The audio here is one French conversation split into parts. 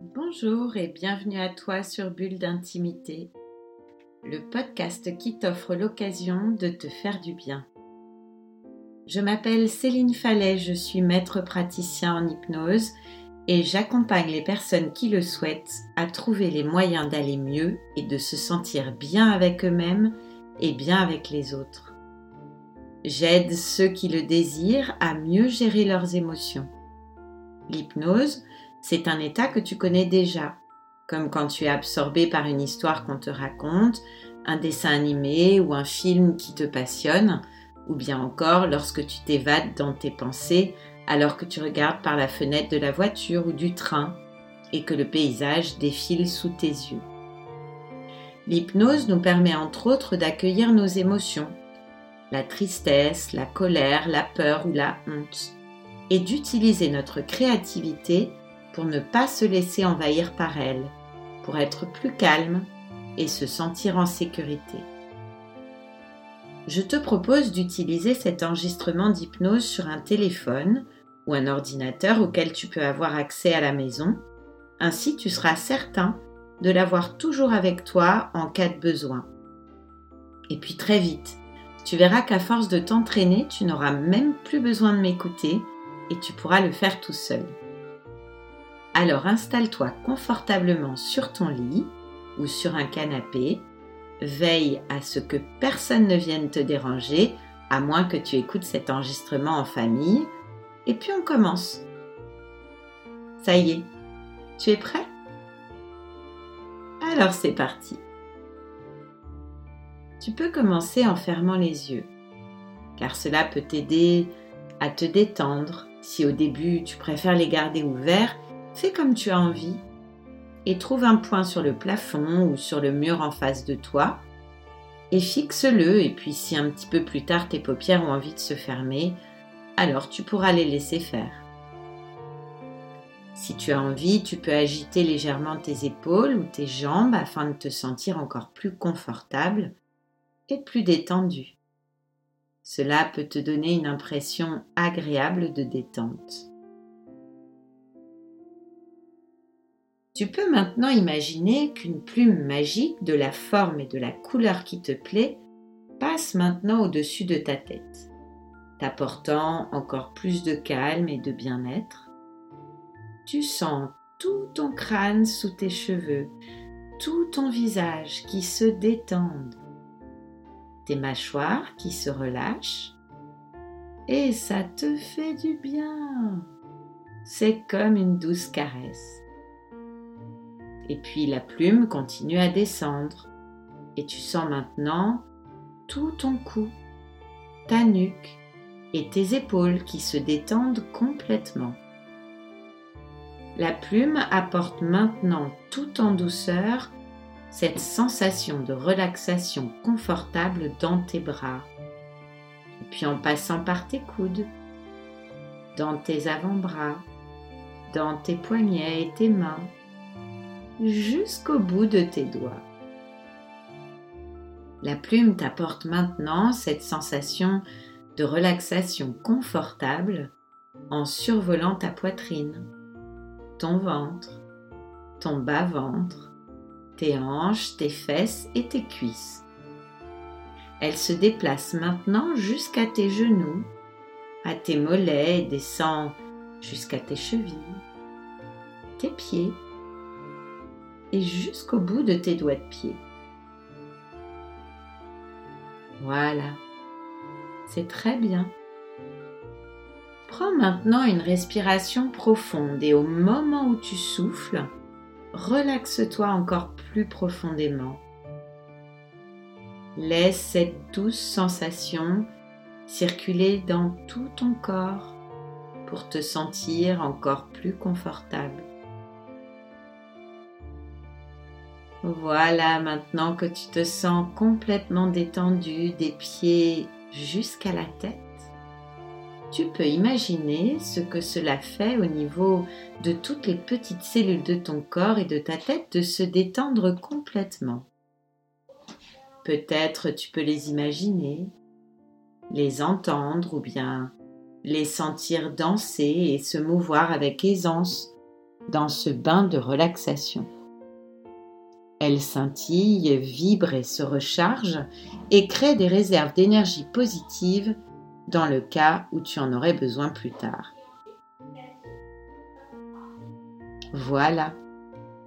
Bonjour et bienvenue à toi sur Bulle d'intimité, le podcast qui t'offre l'occasion de te faire du bien. Je m'appelle Céline Fallet, je suis maître praticien en hypnose et j'accompagne les personnes qui le souhaitent à trouver les moyens d'aller mieux et de se sentir bien avec eux-mêmes et bien avec les autres. J'aide ceux qui le désirent à mieux gérer leurs émotions. L'hypnose, c'est un état que tu connais déjà, comme quand tu es absorbé par une histoire qu'on te raconte, un dessin animé ou un film qui te passionne, ou bien encore lorsque tu t'évades dans tes pensées alors que tu regardes par la fenêtre de la voiture ou du train et que le paysage défile sous tes yeux. L'hypnose nous permet entre autres d'accueillir nos émotions, la tristesse, la colère, la peur ou la honte, et d'utiliser notre créativité ne pas se laisser envahir par elle, pour être plus calme et se sentir en sécurité. Je te propose d'utiliser cet enregistrement d'hypnose sur un téléphone ou un ordinateur auquel tu peux avoir accès à la maison. Ainsi, tu seras certain de l'avoir toujours avec toi en cas de besoin. Et puis très vite, tu verras qu'à force de t'entraîner, tu n'auras même plus besoin de m'écouter et tu pourras le faire tout seul. Alors installe-toi confortablement sur ton lit ou sur un canapé. Veille à ce que personne ne vienne te déranger, à moins que tu écoutes cet enregistrement en famille. Et puis on commence. Ça y est, tu es prêt? Alors c'est parti. Tu peux commencer en fermant les yeux, car cela peut t'aider à te détendre. Si au début tu préfères les garder ouverts, Fais comme tu as envie et trouve un point sur le plafond ou sur le mur en face de toi et fixe-le et puis si un petit peu plus tard tes paupières ont envie de se fermer, alors tu pourras les laisser faire. Si tu as envie, tu peux agiter légèrement tes épaules ou tes jambes afin de te sentir encore plus confortable et plus détendu. Cela peut te donner une impression agréable de détente. Tu peux maintenant imaginer qu'une plume magique de la forme et de la couleur qui te plaît passe maintenant au-dessus de ta tête, t'apportant encore plus de calme et de bien-être. Tu sens tout ton crâne sous tes cheveux, tout ton visage qui se détendent, tes mâchoires qui se relâchent, et ça te fait du bien. C'est comme une douce caresse. Et puis la plume continue à descendre. Et tu sens maintenant tout ton cou, ta nuque et tes épaules qui se détendent complètement. La plume apporte maintenant tout en douceur cette sensation de relaxation confortable dans tes bras. Et puis en passant par tes coudes, dans tes avant-bras, dans tes poignets et tes mains, jusqu'au bout de tes doigts. La plume t'apporte maintenant cette sensation de relaxation confortable en survolant ta poitrine, ton ventre, ton bas-ventre, tes hanches, tes fesses et tes cuisses. Elle se déplace maintenant jusqu'à tes genoux, à tes mollets et descend jusqu'à tes chevilles, tes pieds et jusqu'au bout de tes doigts de pied. Voilà, c'est très bien. Prends maintenant une respiration profonde et au moment où tu souffles, relaxe-toi encore plus profondément. Laisse cette douce sensation circuler dans tout ton corps pour te sentir encore plus confortable. Voilà, maintenant que tu te sens complètement détendu des pieds jusqu'à la tête, tu peux imaginer ce que cela fait au niveau de toutes les petites cellules de ton corps et de ta tête de se détendre complètement. Peut-être tu peux les imaginer, les entendre ou bien les sentir danser et se mouvoir avec aisance dans ce bain de relaxation. Elle scintille, vibre et se recharge et crée des réserves d'énergie positive dans le cas où tu en aurais besoin plus tard. Voilà,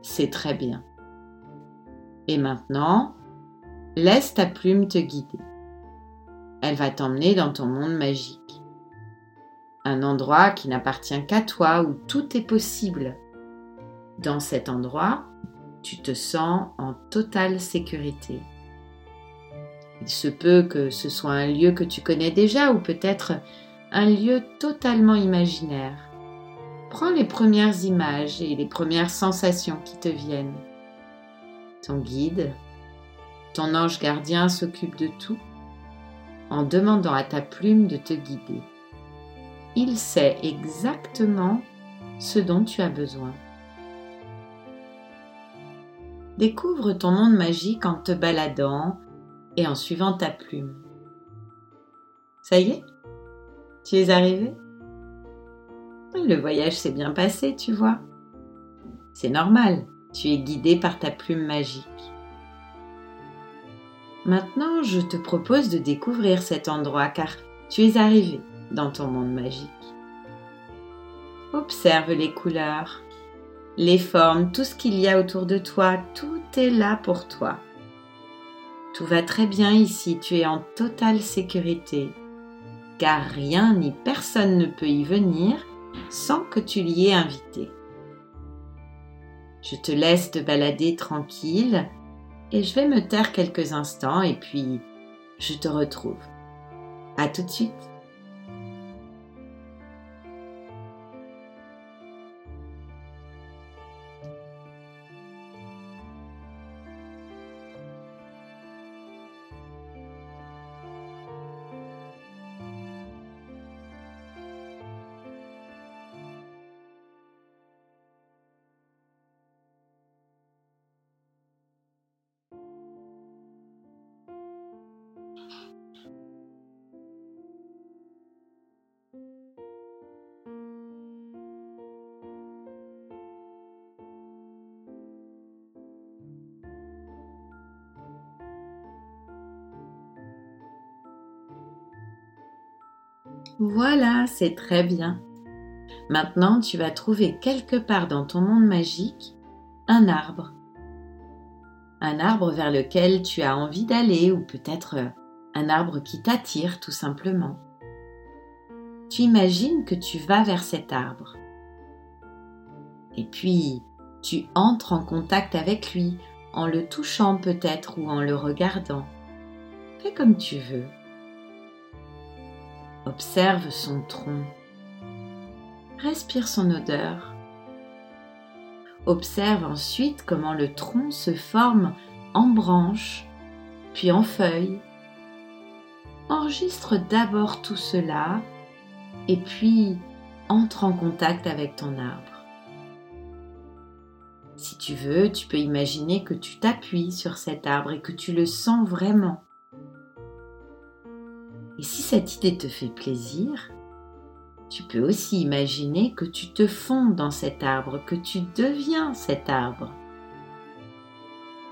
c'est très bien. Et maintenant, laisse ta plume te guider. Elle va t'emmener dans ton monde magique. Un endroit qui n'appartient qu'à toi où tout est possible. Dans cet endroit, tu te sens en totale sécurité. Il se peut que ce soit un lieu que tu connais déjà ou peut-être un lieu totalement imaginaire. Prends les premières images et les premières sensations qui te viennent. Ton guide, ton ange gardien s'occupe de tout en demandant à ta plume de te guider. Il sait exactement ce dont tu as besoin. Découvre ton monde magique en te baladant et en suivant ta plume. Ça y est? Tu es arrivé? Le voyage s'est bien passé, tu vois. C'est normal, tu es guidé par ta plume magique. Maintenant, je te propose de découvrir cet endroit car tu es arrivé dans ton monde magique. Observe les couleurs, les formes, tout ce qu'il y a autour de toi, tout est là pour toi. Tout va très bien ici, tu es en totale sécurité, car rien ni personne ne peut y venir sans que tu l'y aies invité. Je te laisse te balader tranquille et je vais me taire quelques instants et puis je te retrouve. À tout de suite. Voilà, c'est très bien. Maintenant, tu vas trouver quelque part dans ton monde magique un arbre. Un arbre vers lequel tu as envie d'aller ou peut-être un arbre qui t'attire tout simplement. Tu imagines que tu vas vers cet arbre. Et puis, tu entres en contact avec lui en le touchant peut-être ou en le regardant. Fais comme tu veux. Observe son tronc. Respire son odeur. Observe ensuite comment le tronc se forme en branches, puis en feuilles. Enregistre d'abord tout cela et puis entre en contact avec ton arbre. Si tu veux, tu peux imaginer que tu t'appuies sur cet arbre et que tu le sens vraiment. Et si cette idée te fait plaisir, tu peux aussi imaginer que tu te fonds dans cet arbre, que tu deviens cet arbre.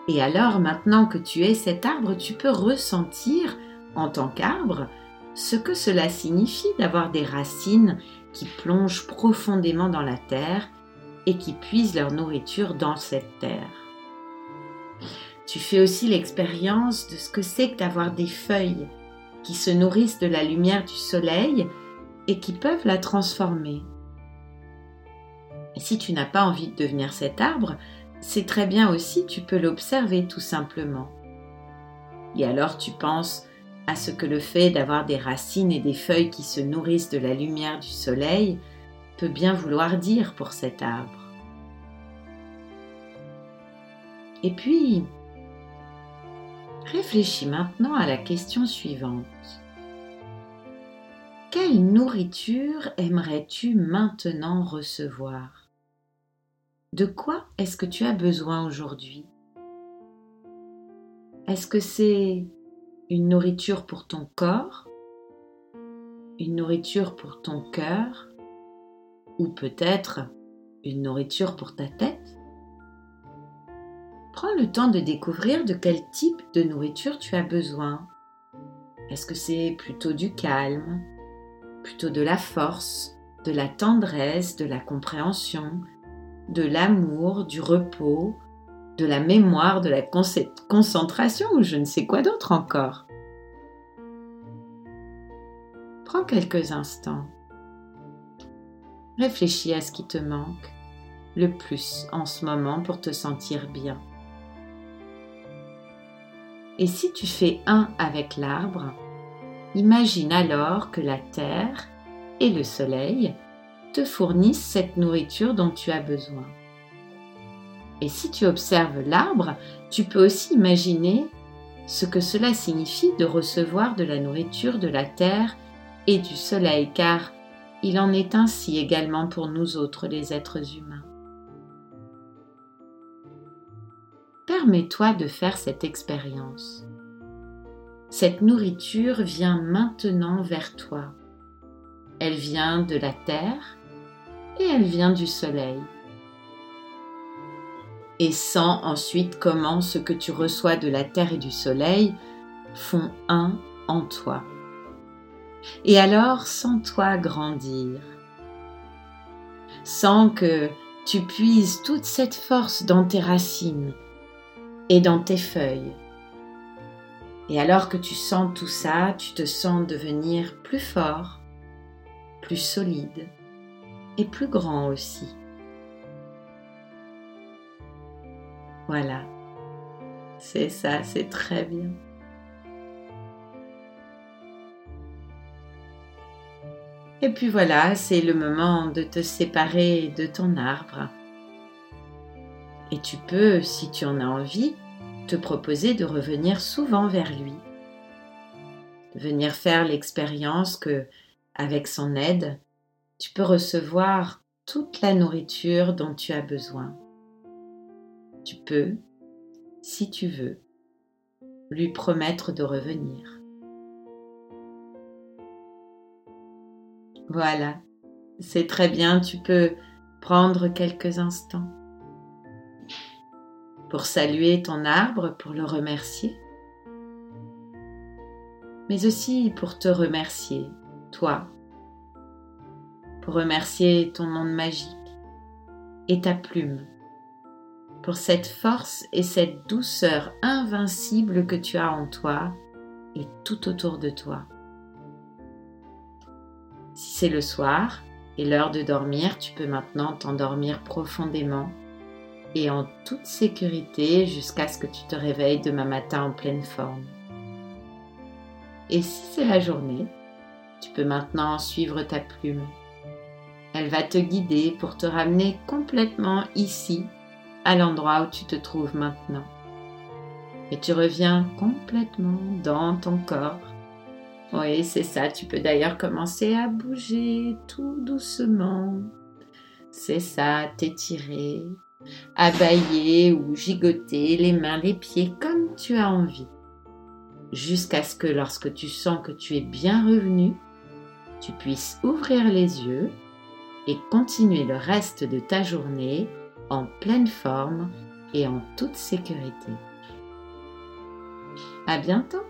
Et alors maintenant que tu es cet arbre, tu peux ressentir en tant qu'arbre ce que cela signifie d'avoir des racines qui plongent profondément dans la terre et qui puisent leur nourriture dans cette terre. Tu fais aussi l'expérience de ce que c'est que d'avoir des feuilles qui se nourrissent de la lumière du soleil et qui peuvent la transformer. Si tu n'as pas envie de devenir cet arbre, c'est très bien aussi, tu peux l'observer tout simplement. Et alors tu penses à ce que le fait d'avoir des racines et des feuilles qui se nourrissent de la lumière du soleil peut bien vouloir dire pour cet arbre. Et puis, Réfléchis maintenant à la question suivante. Quelle nourriture aimerais-tu maintenant recevoir? De quoi est-ce que tu as besoin aujourd'hui? Est-ce que c'est une nourriture pour ton corps? Une nourriture pour ton cœur? Ou peut-être une nourriture pour ta tête? Prends le temps de découvrir de quel type de nourriture tu as besoin. Est-ce que c'est plutôt du calme, plutôt de la force, de la tendresse, de la compréhension, de l'amour, du repos, de la mémoire, de la concentration ou je ne sais quoi d'autre encore? Prends quelques instants. Réfléchis à ce qui te manque le plus en ce moment pour te sentir bien. Et si tu fais un avec l'arbre, imagine alors que la terre et le soleil te fournissent cette nourriture dont tu as besoin. Et si tu observes l'arbre, tu peux aussi imaginer ce que cela signifie de recevoir de la nourriture de la terre et du soleil, car il en est ainsi également pour nous autres les êtres humains. Permets-toi de faire cette expérience. Cette nourriture vient maintenant vers toi. Elle vient de la terre et elle vient du soleil. Et sens ensuite comment ce que tu reçois de la terre et du soleil font un en toi. Et alors sens-toi grandir. Sens que tu puises toute cette force dans tes racines et dans tes feuilles. Et alors que tu sens tout ça, tu te sens devenir plus fort, plus solide et plus grand aussi. Voilà, c'est ça, c'est très bien. Et puis voilà, c'est le moment de te séparer de ton arbre. Et tu peux, si tu en as envie, te proposer de revenir souvent vers lui. Venir faire l'expérience que, avec son aide, tu peux recevoir toute la nourriture dont tu as besoin. Tu peux, si tu veux, lui promettre de revenir. Voilà, c'est très bien, tu peux prendre quelques instants pour saluer ton arbre, pour le remercier, mais aussi pour te remercier, toi, pour remercier ton monde magique et ta plume, pour cette force et cette douceur invincible que tu as en toi et tout autour de toi. Si c'est le soir et l'heure de dormir, tu peux maintenant t'endormir profondément et en toute sécurité jusqu'à ce que tu te réveilles demain matin en pleine forme. Et si c'est la journée, tu peux maintenant suivre ta plume. Elle va te guider pour te ramener complètement ici, à l'endroit où tu te trouves maintenant. Et tu reviens complètement dans ton corps oui, c'est ça. Tu peux d'ailleurs commencer à bouger tout doucement. C'est ça, t'étirer, abailler ou gigoter les mains, les pieds comme tu as envie. Jusqu'à ce que lorsque tu sens que tu es bien revenu, tu puisses ouvrir les yeux et continuer le reste de ta journée en pleine forme et en toute sécurité. À bientôt!